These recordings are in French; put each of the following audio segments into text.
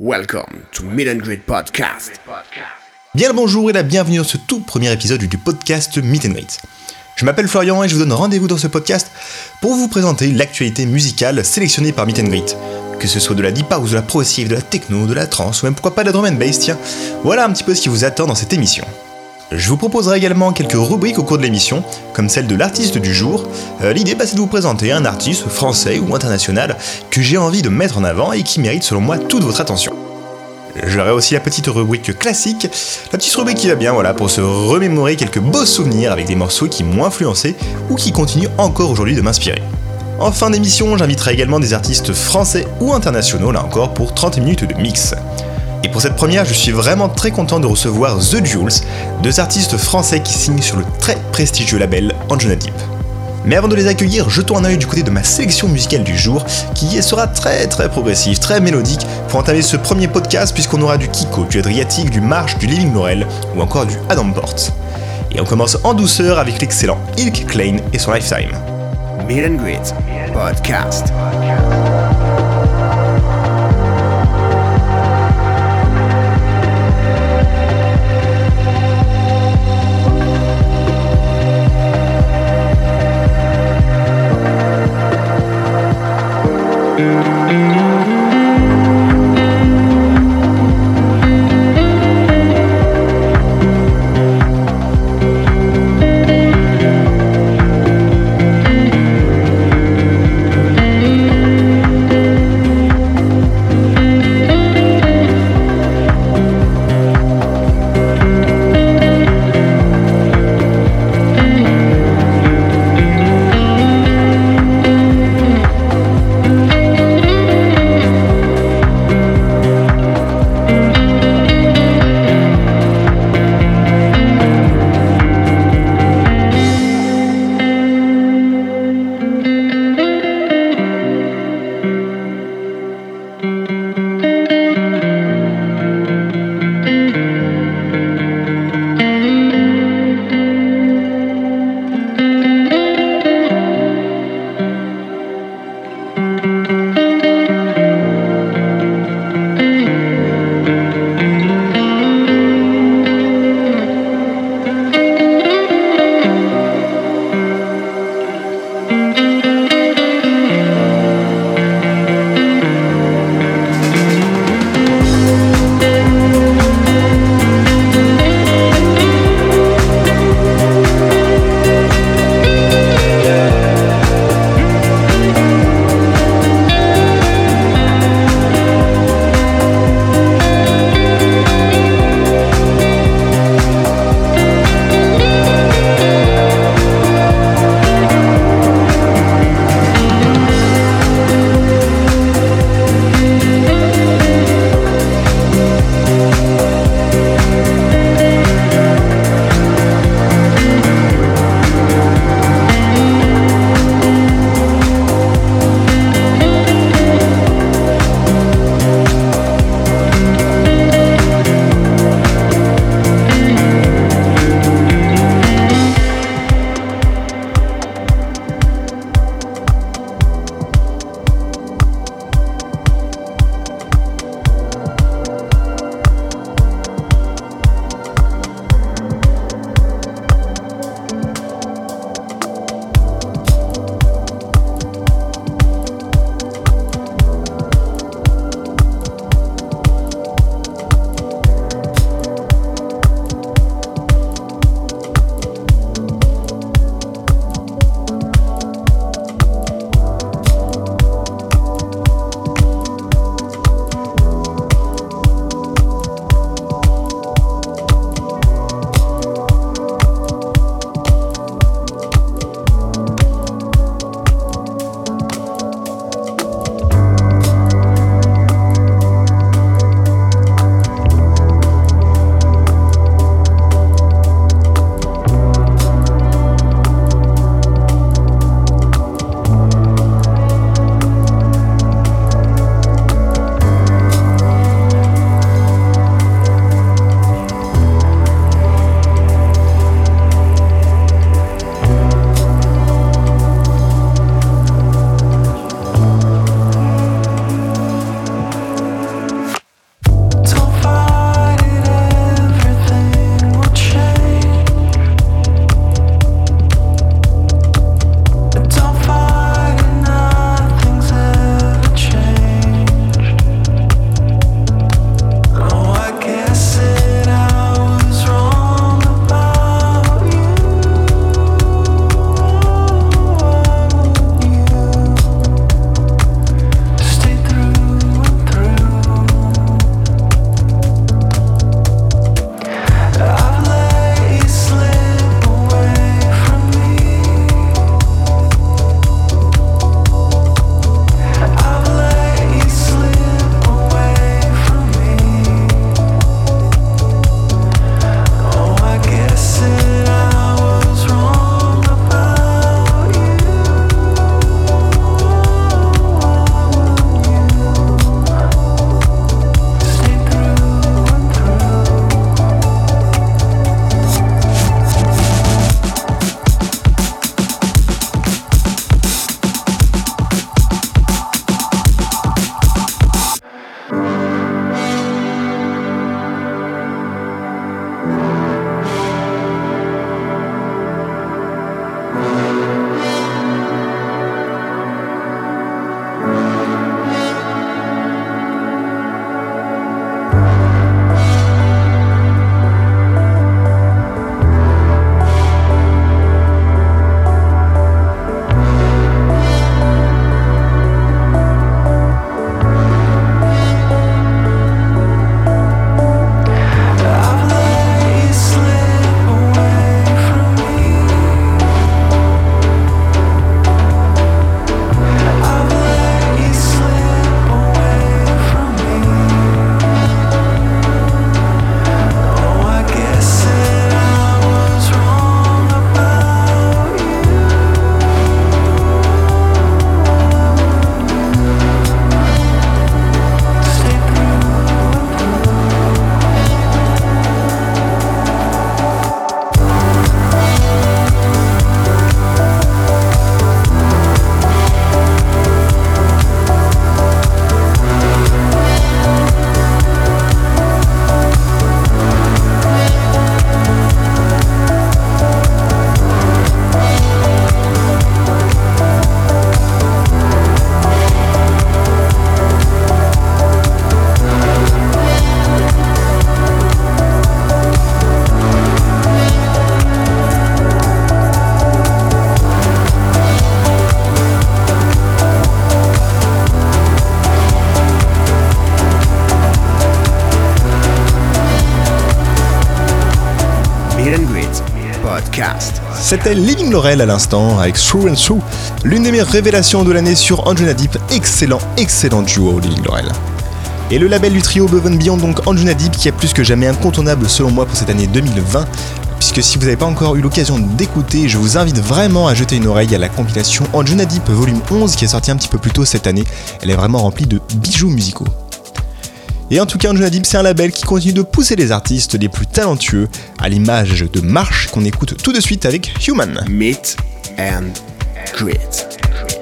Welcome to Meet and Podcast. Bien le bonjour et la bienvenue dans ce tout premier épisode du podcast Meet and Greet. Je m'appelle Florian et je vous donne rendez-vous dans ce podcast pour vous présenter l'actualité musicale sélectionnée par Meet and Greet. Que ce soit de la deep house, de la progressive, de la techno, de la trance ou même pourquoi pas de la drum and bass, tiens. Voilà un petit peu ce qui vous attend dans cette émission. Je vous proposerai également quelques rubriques au cours de l'émission, comme celle de l'artiste du jour. Euh, L'idée, bah, c'est de vous présenter un artiste français ou international que j'ai envie de mettre en avant et qui mérite selon moi toute votre attention. J'aurai aussi la petite rubrique classique, la petite rubrique qui va bien, voilà, pour se remémorer quelques beaux souvenirs avec des morceaux qui m'ont influencé ou qui continuent encore aujourd'hui de m'inspirer. En fin d'émission, j'inviterai également des artistes français ou internationaux, là encore, pour 30 minutes de mix. Et pour cette première, je suis vraiment très content de recevoir The Jules, deux artistes français qui signent sur le très prestigieux label Anjuna Deep. Mais avant de les accueillir, jetons un œil du côté de ma sélection musicale du jour, qui sera très très progressive, très mélodique, pour entamer ce premier podcast puisqu'on aura du Kiko, du Adriatique, du March, du Living Laurel ou encore du Adam Port. Et on commence en douceur avec l'excellent Ilk Klein et son Lifetime. Meet and Greet. Podcast. Música C'était Living Laurel à l'instant avec Through and Through, l'une des meilleures révélations de l'année sur Anjuna Deep. Excellent, excellent duo Living Laurel. Et le label du trio Above and Beyond, donc Anjuna Deep, qui est plus que jamais incontournable selon moi pour cette année 2020. Puisque si vous n'avez pas encore eu l'occasion d'écouter, je vous invite vraiment à jeter une oreille à la compilation Anjuna Deep volume 11 qui est sortie un petit peu plus tôt cette année. Elle est vraiment remplie de bijoux musicaux. Et en tout cas, Anjuna c'est un label qui continue de pousser les artistes les plus talentueux, à l'image de March qu'on écoute tout de suite avec Human. Meet and greet.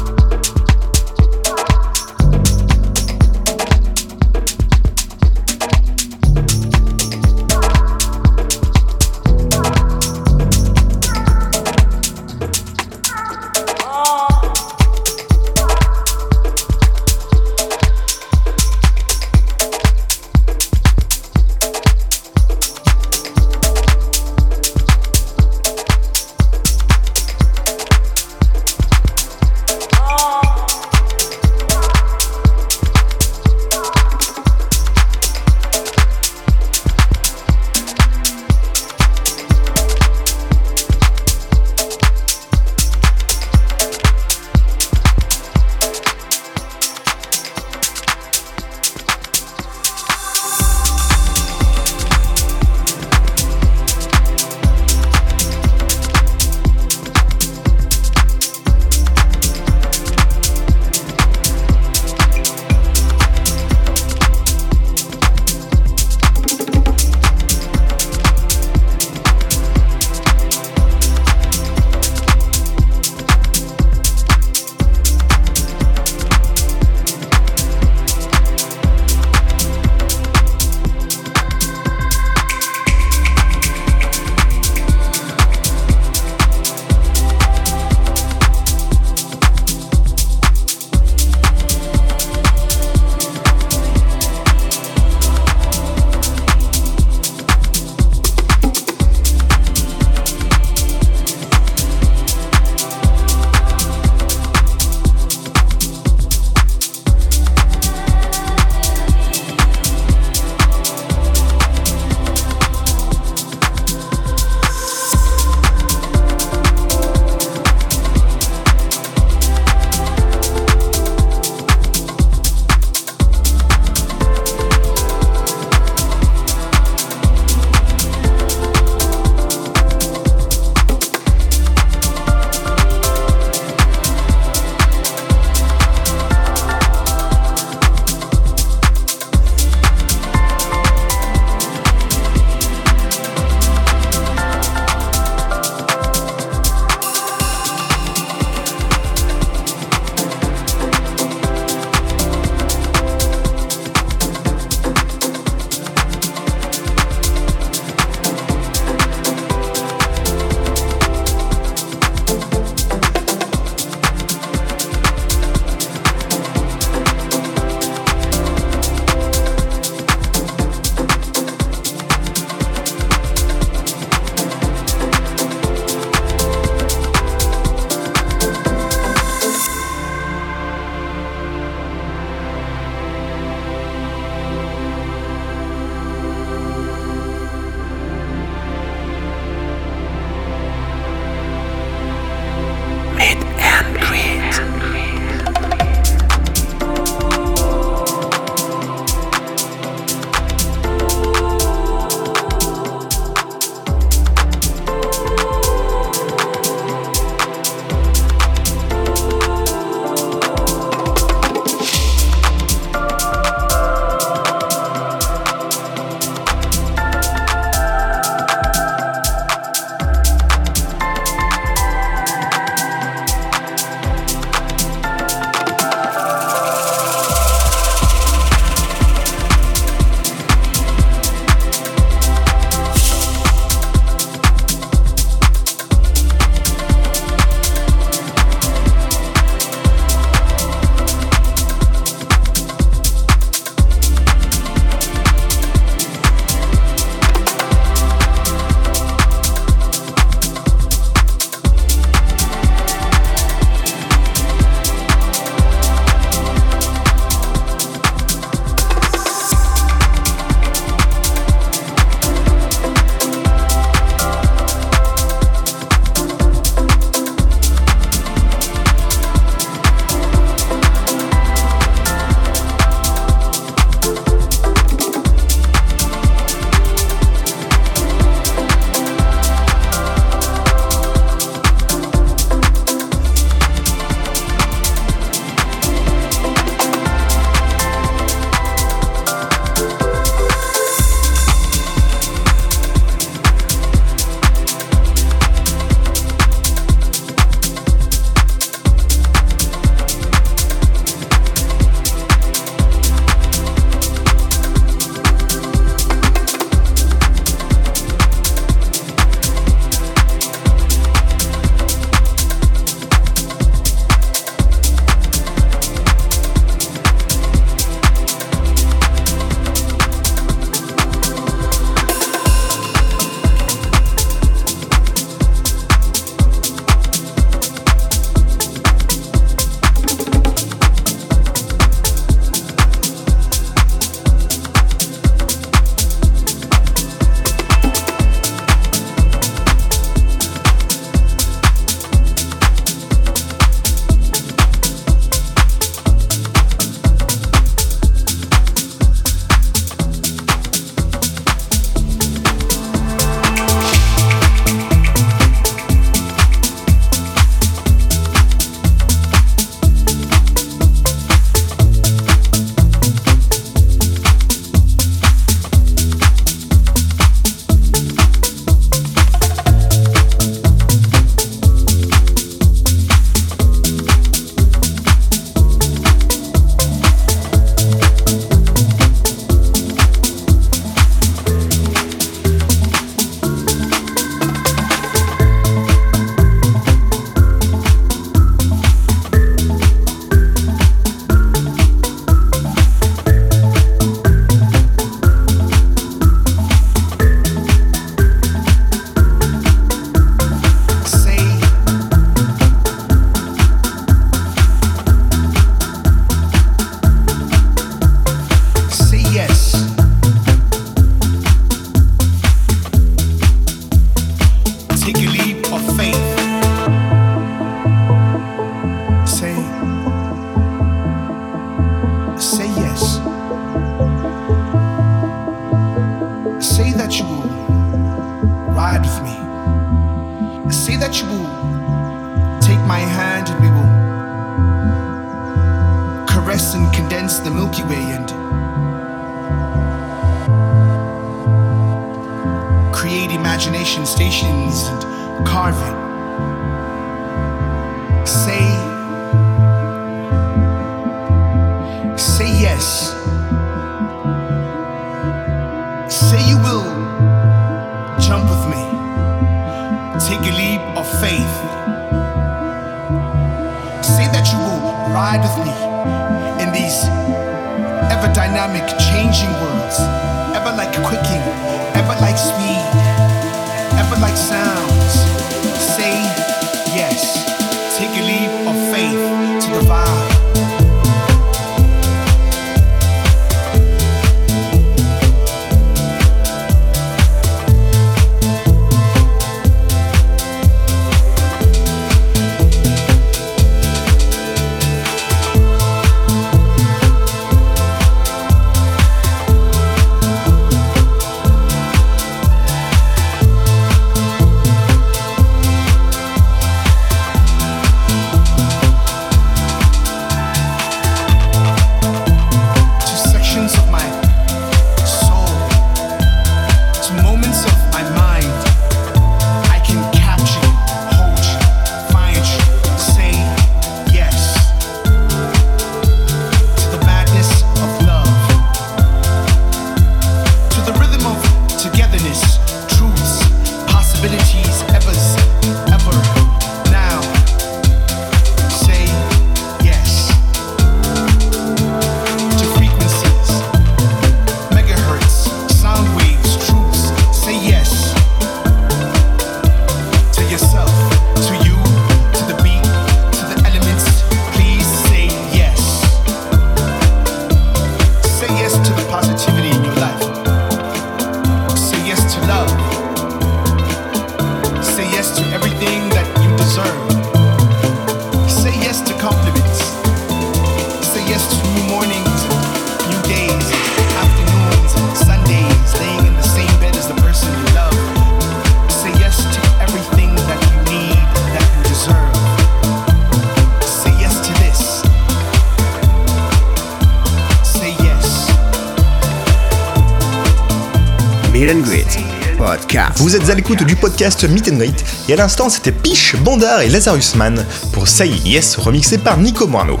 Vous êtes à l'écoute du podcast Meet and Greet, et à l'instant c'était Piche, Bondar et Lazarus Man pour Say Yes, remixé par Nico Morano.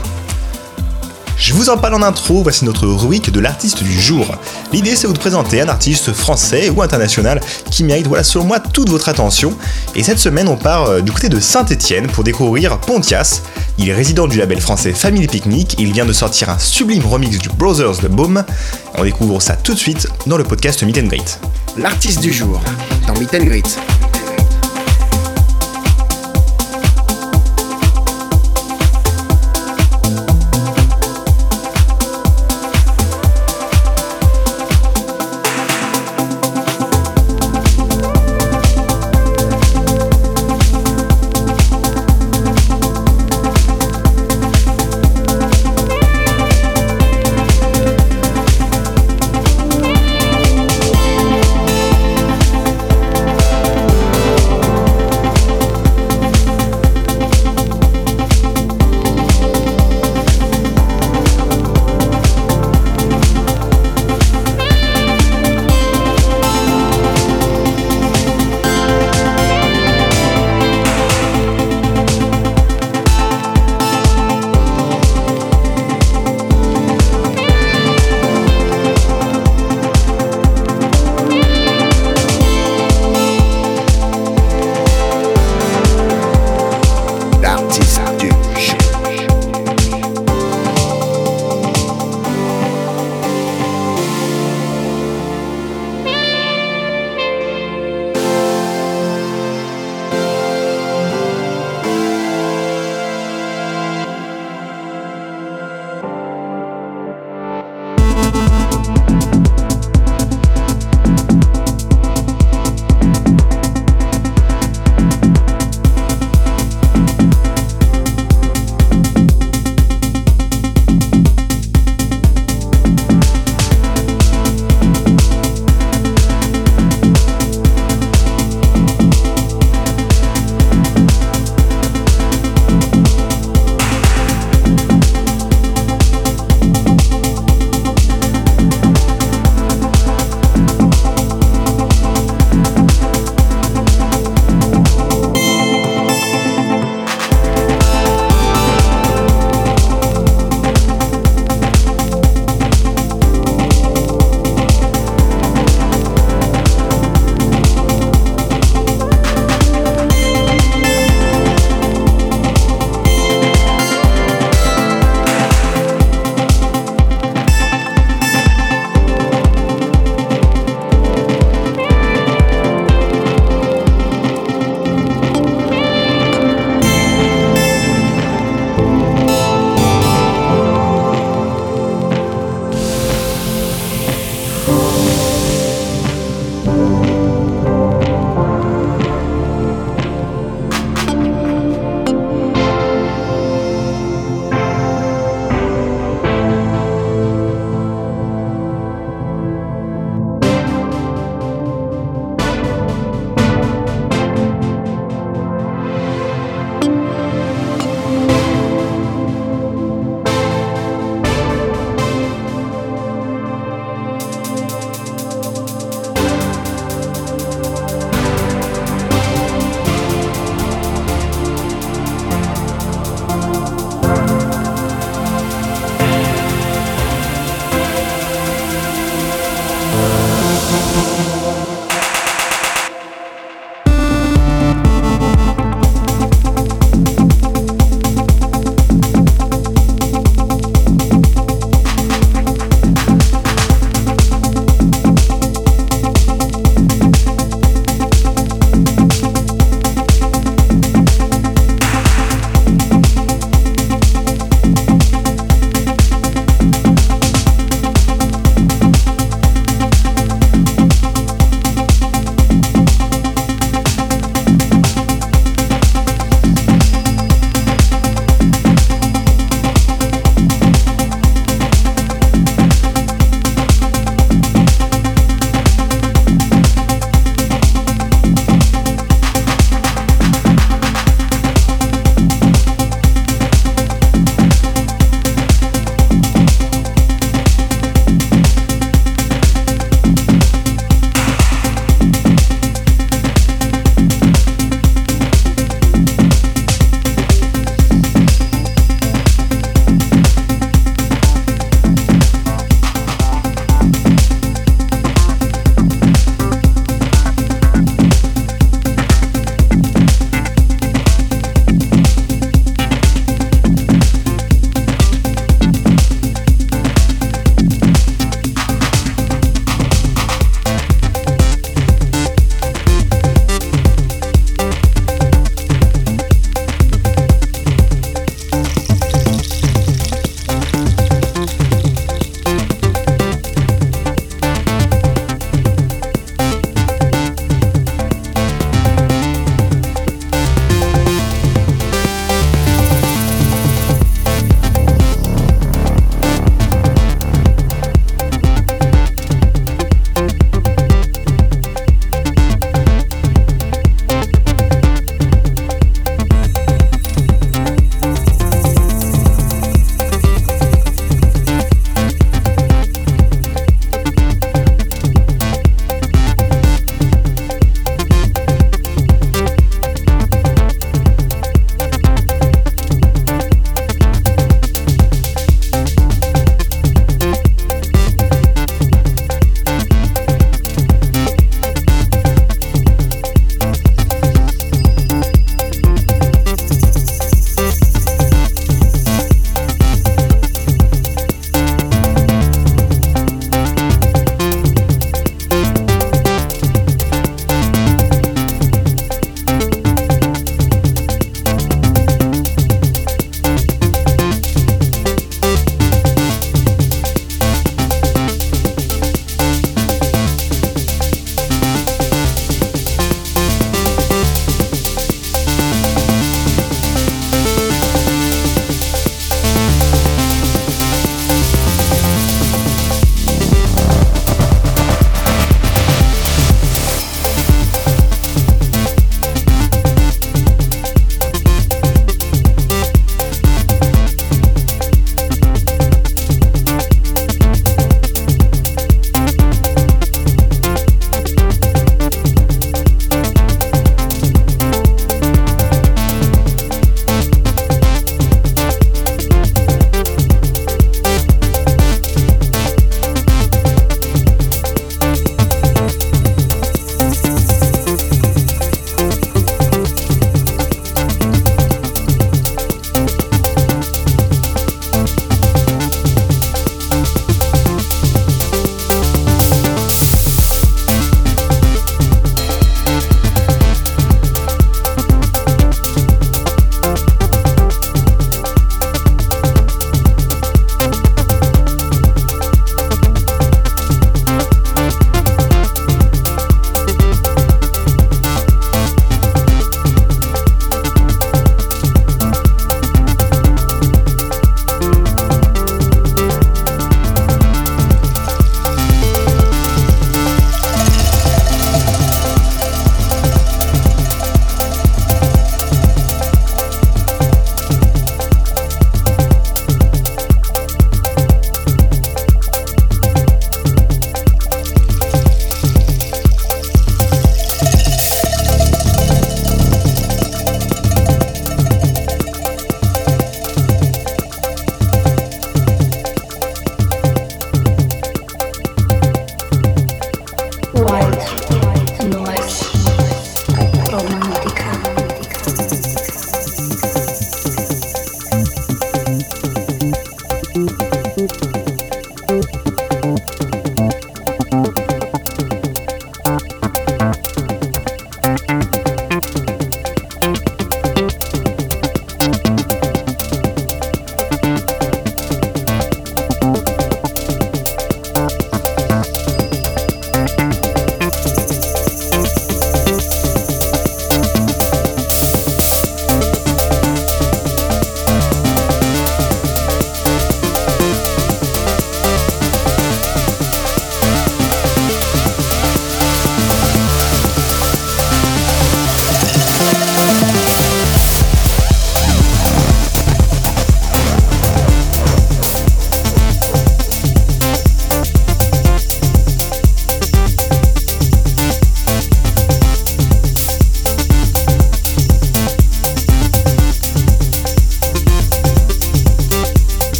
Je vous en parle en intro, voici notre rubrique de l'artiste du jour. L'idée c'est de vous présenter un artiste français ou international qui mérite, voilà, selon moi, toute votre attention. Et cette semaine on part euh, du côté de Saint-Etienne pour découvrir Pontias. Il est résident du label français Family Picnic, il vient de sortir un sublime remix du Brothers de Boom. On découvre ça tout de suite dans le podcast Meet and Greet. L'artiste du jour dans Meet and Greet.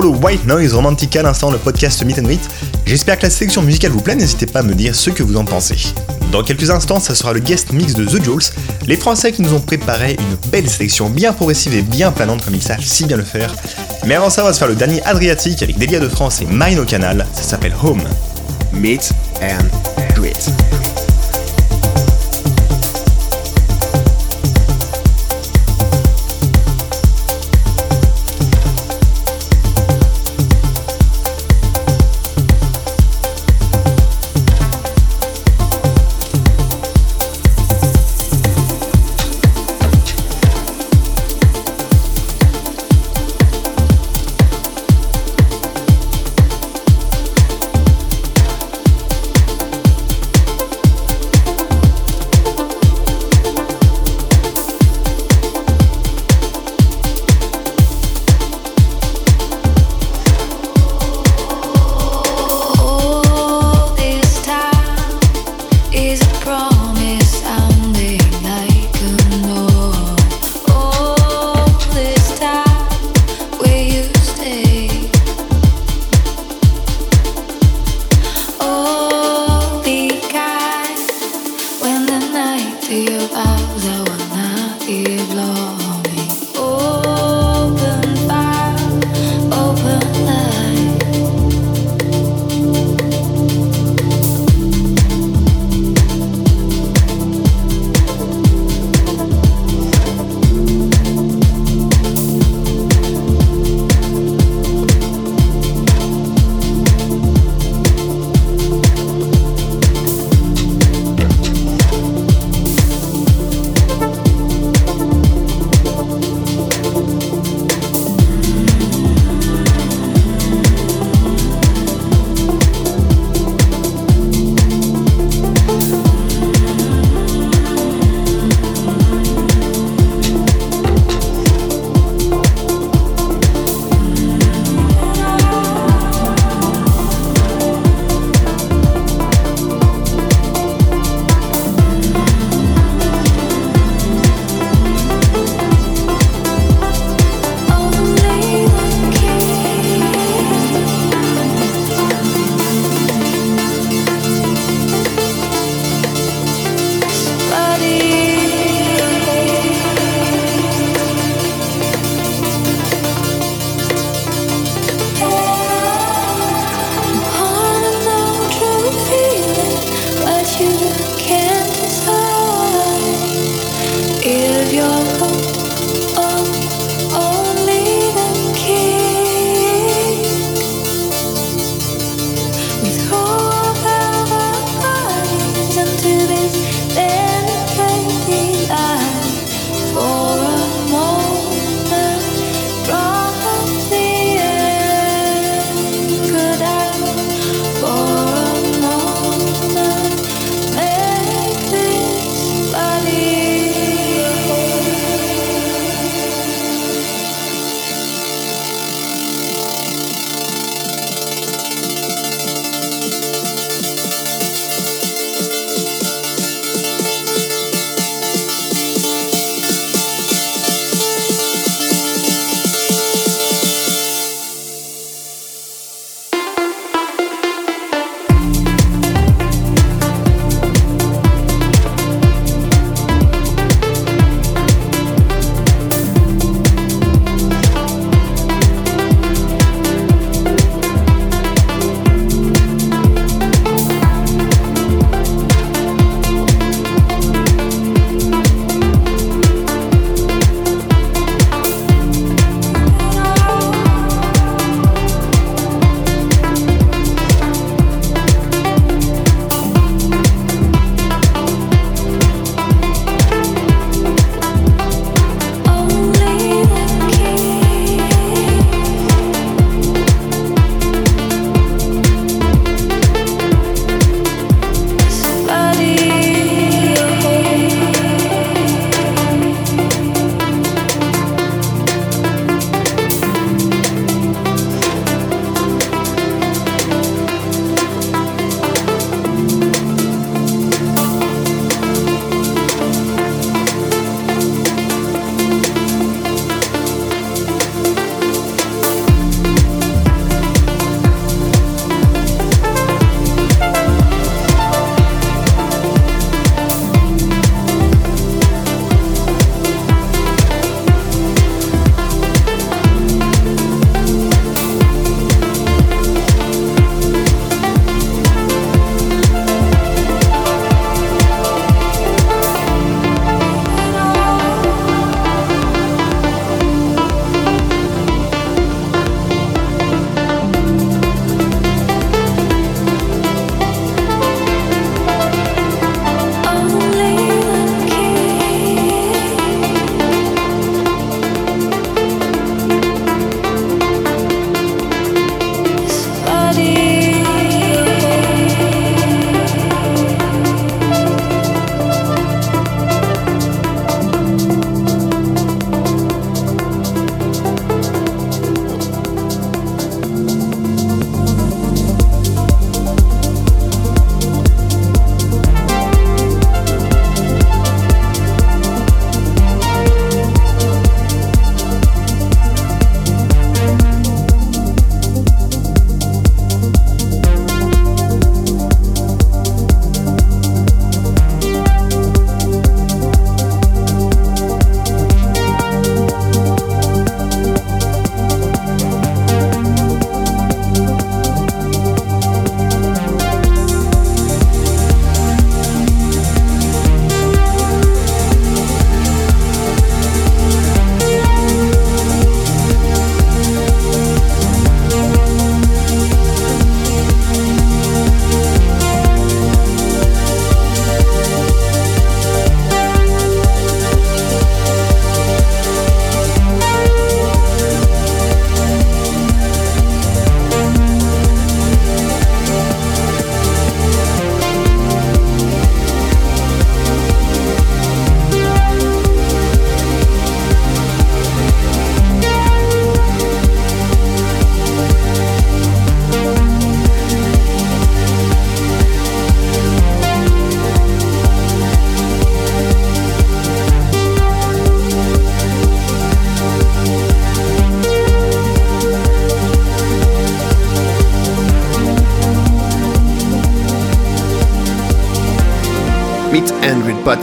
Pour le White Noise romantique à l'instant, le podcast Meet and Greet. J'espère que la sélection musicale vous plaît, n'hésitez pas à me dire ce que vous en pensez. Dans quelques instants, ça sera le guest mix de The Jules, les Français qui nous ont préparé une belle sélection bien progressive et bien planante comme ils savent si bien le faire. Mais avant ça, on va se faire le dernier Adriatique avec Delia de France et Mine au canal, ça s'appelle Home. Meet and Greet.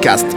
And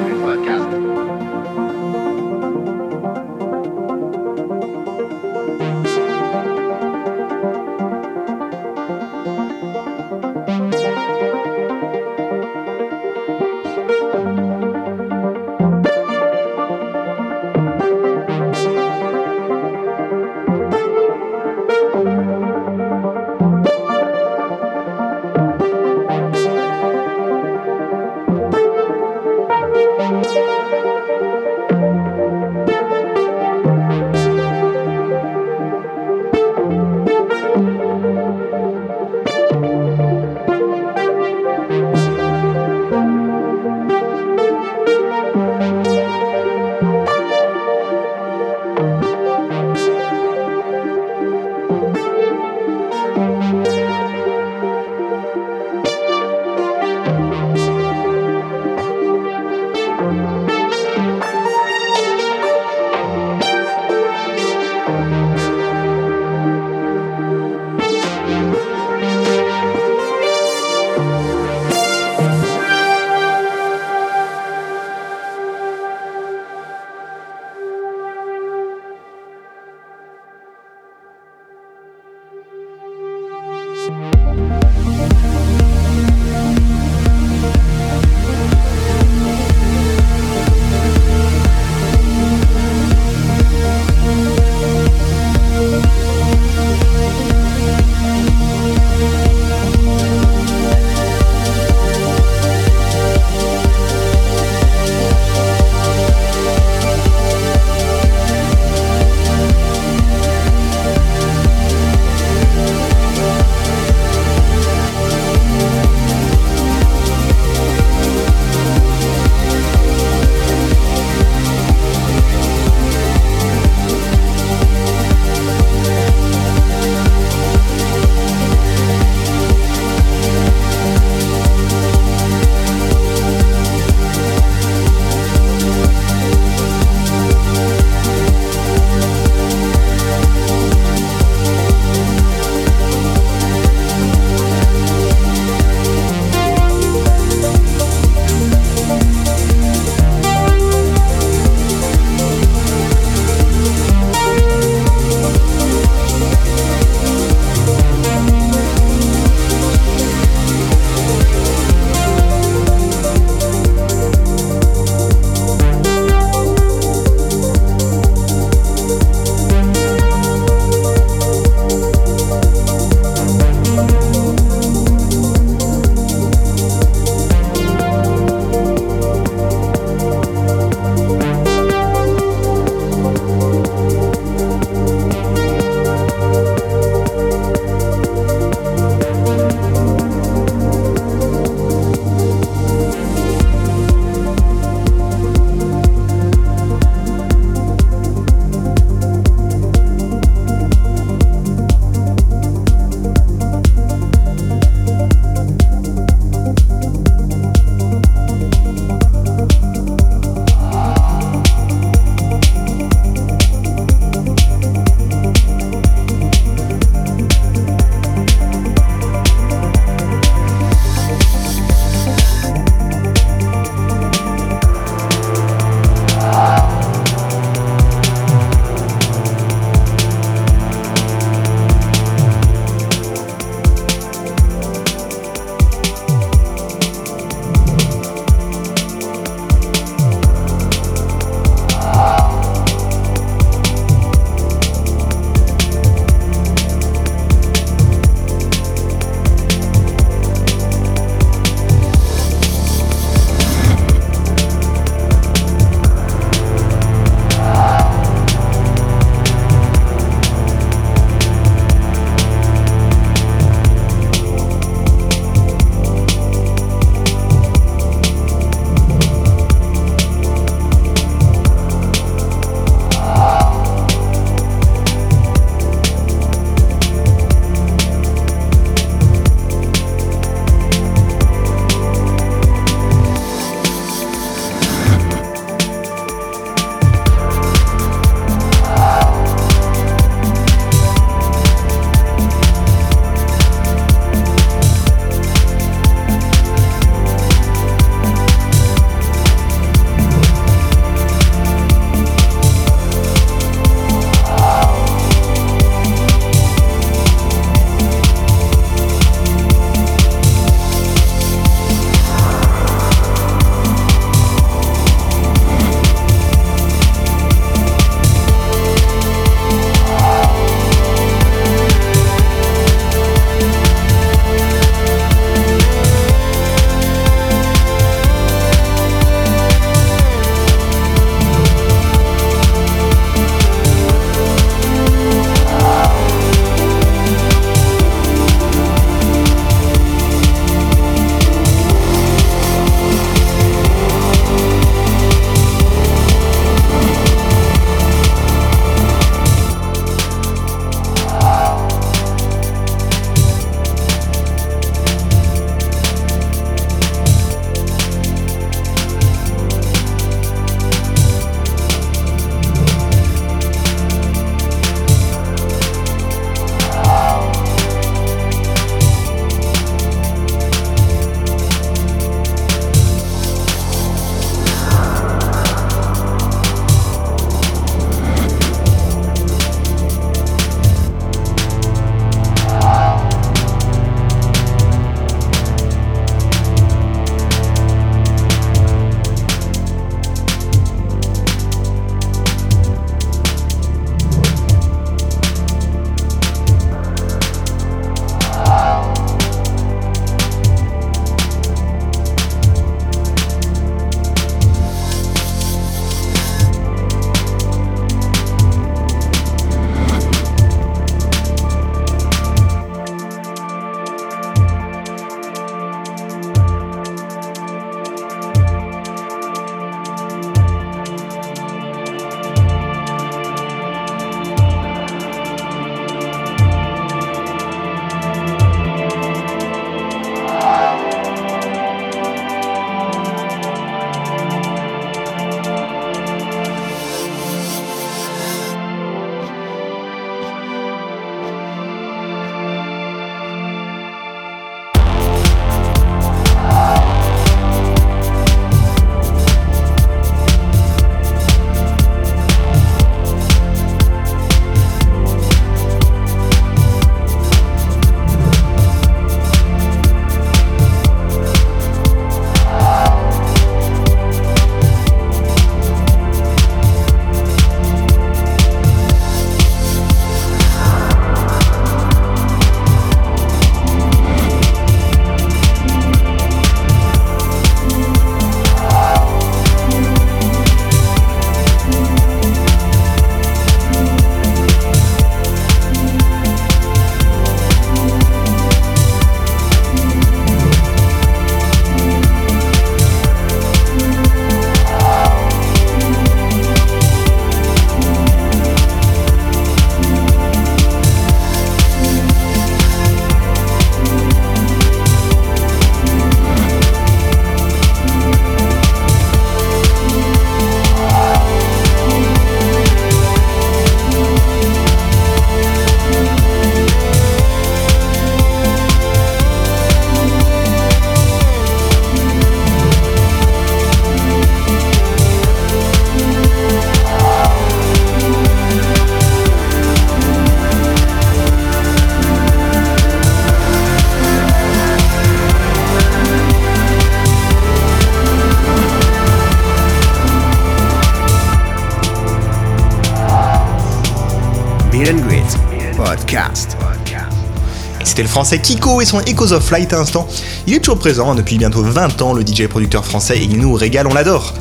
français Kiko et son Echoes of Flight à l'instant. Il est toujours présent depuis bientôt 20 ans, le DJ producteur français, et il nous régale, on l'adore.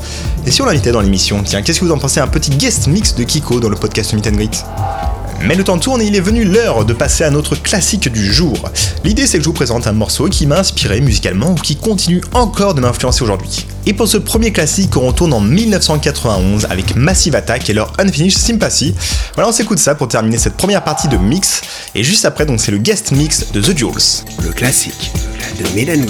Et si on l'invitait dans l'émission, tiens, qu'est-ce que vous en pensez un petit guest mix de Kiko dans le podcast Meet and Greet? Mais le temps tourne et il est venu l'heure de passer à notre classique du jour. L'idée c'est que je vous présente un morceau qui m'a inspiré musicalement ou qui continue encore de m'influencer aujourd'hui. Et pour ce premier classique, on retourne en 1991 avec Massive Attack et leur Unfinished Sympathy. Voilà, on s'écoute ça pour terminer cette première partie de mix. Et juste après, donc c'est le guest mix de The Jules. Le classique de Meet and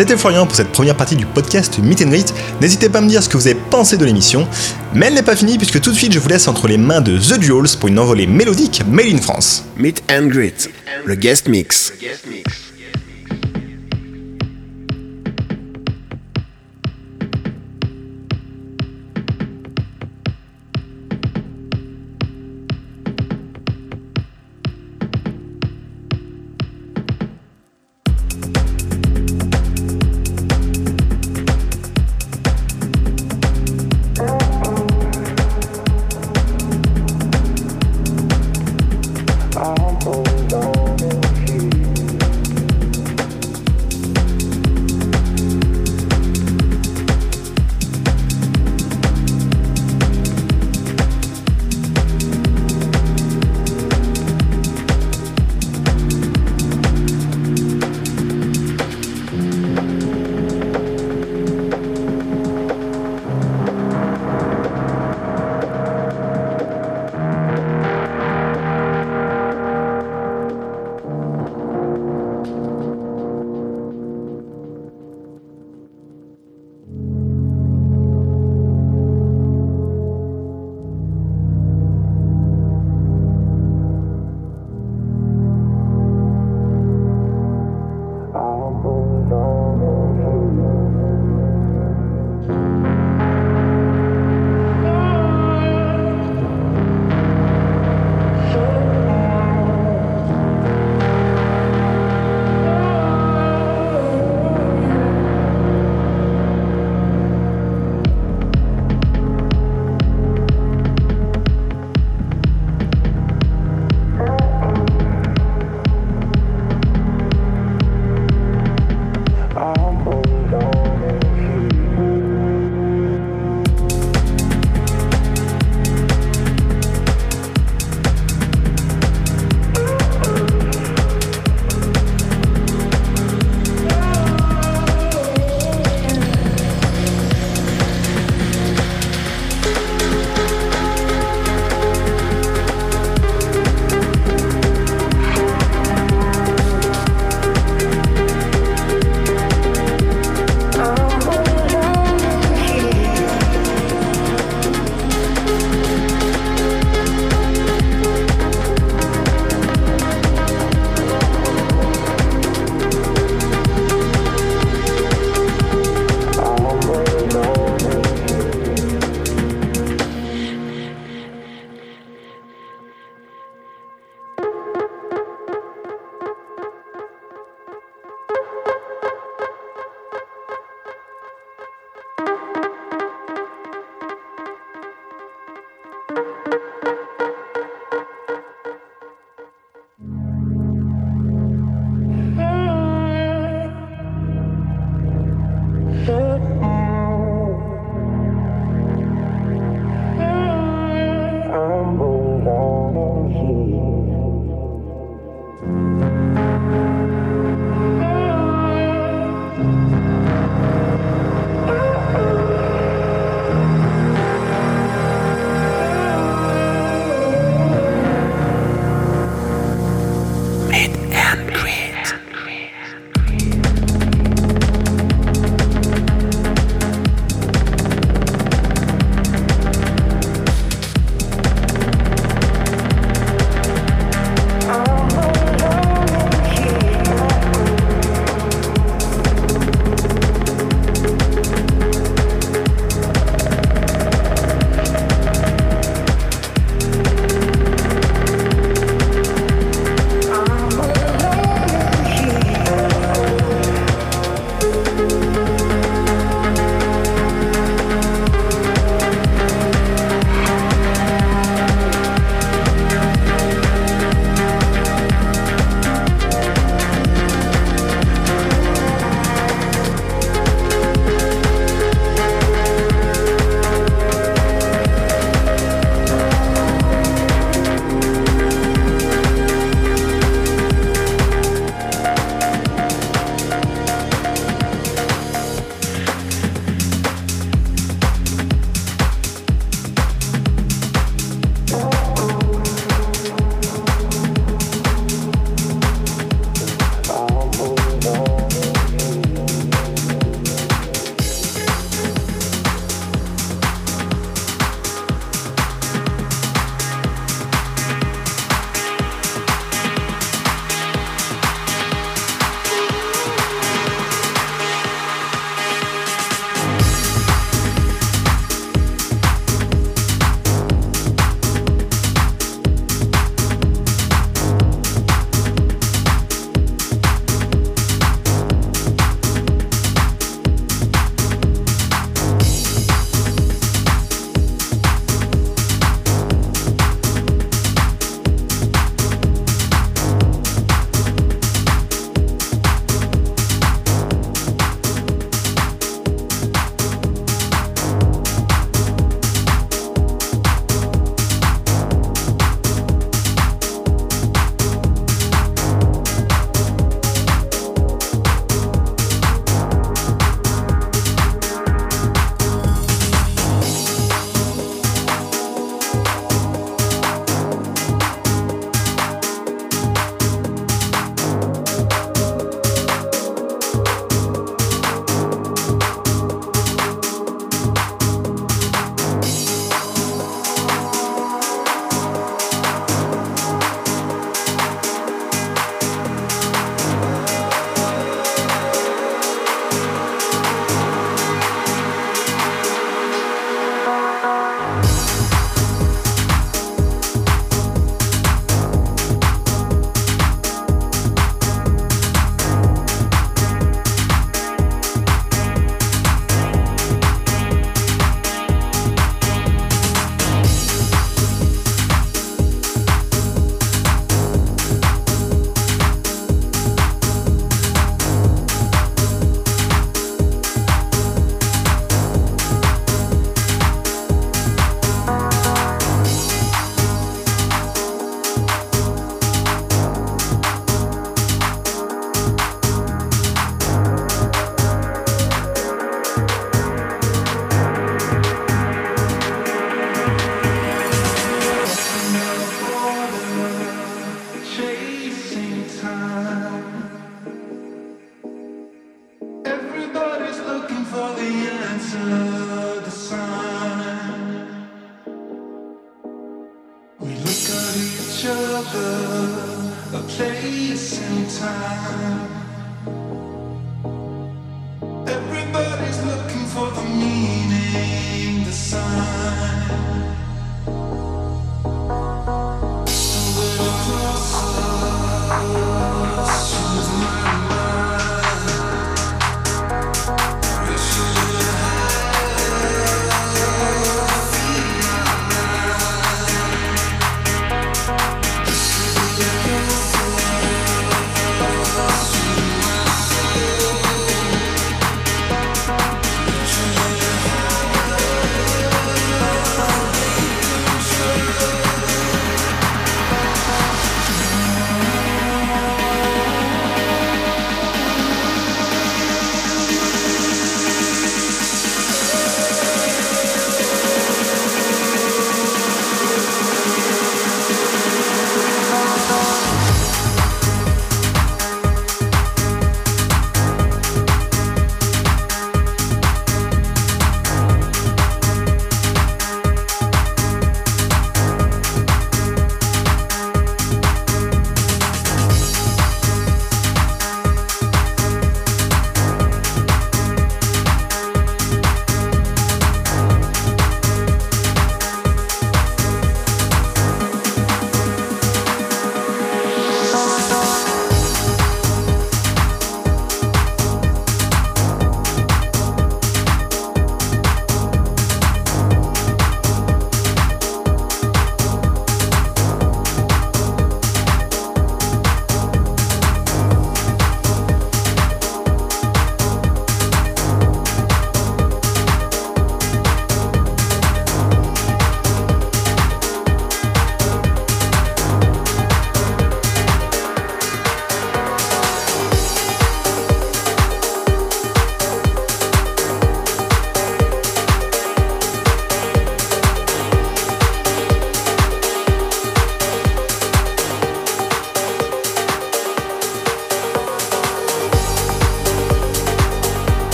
c'était Florian pour cette première partie du podcast Meet and Greet. N'hésitez pas à me dire ce que vous avez pensé de l'émission. Mais elle n'est pas finie puisque tout de suite je vous laisse entre les mains de The Duels pour une envolée mélodique Made in France. Meet and Greet, le guest mix.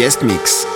Guest mix.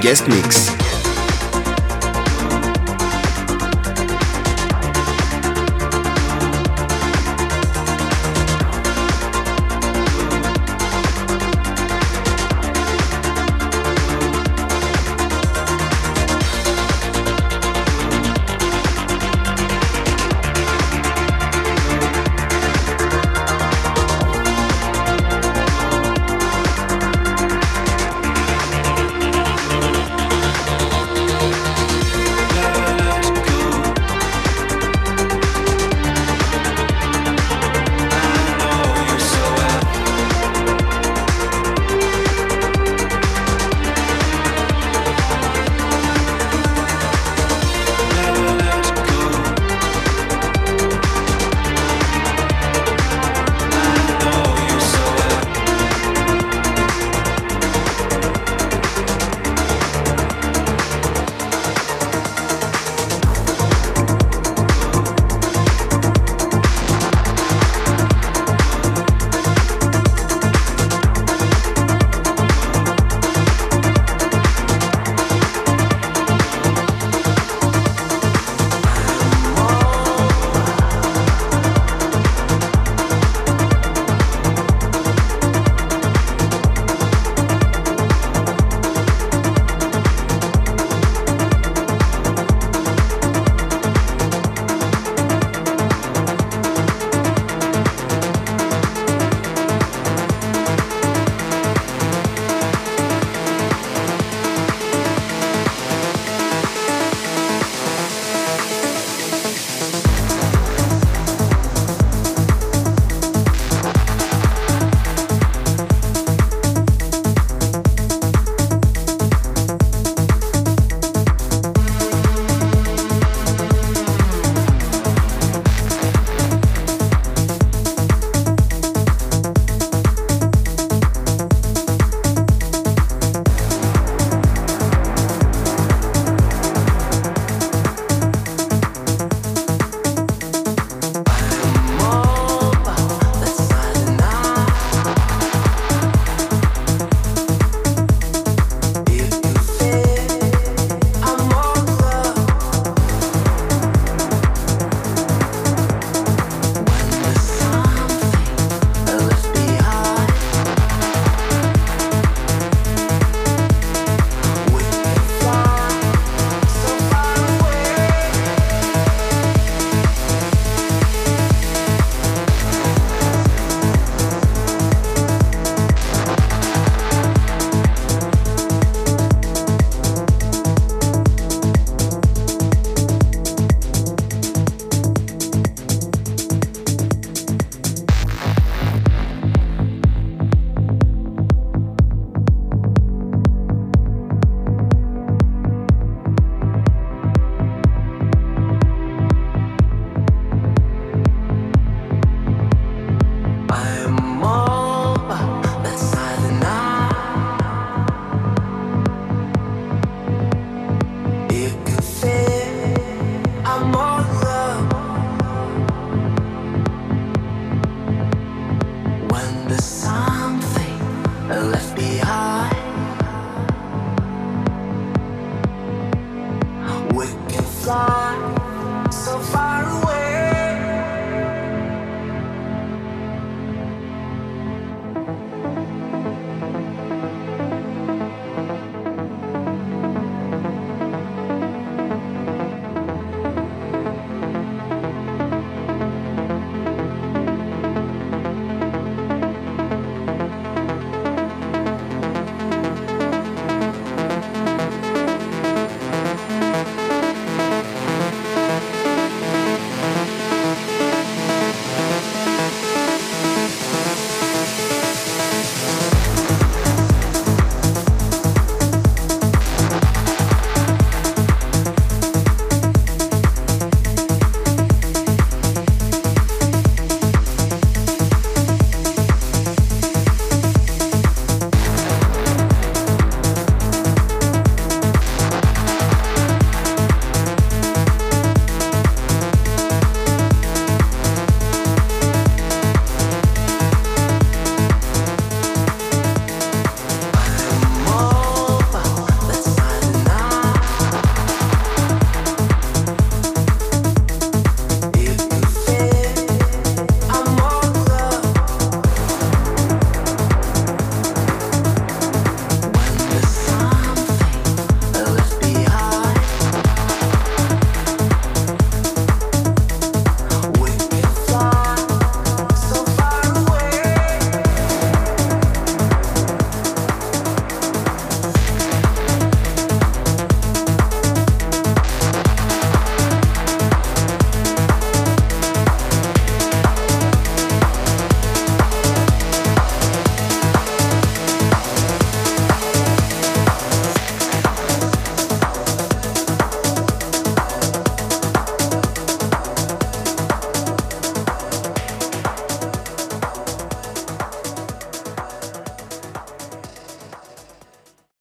Guest mix.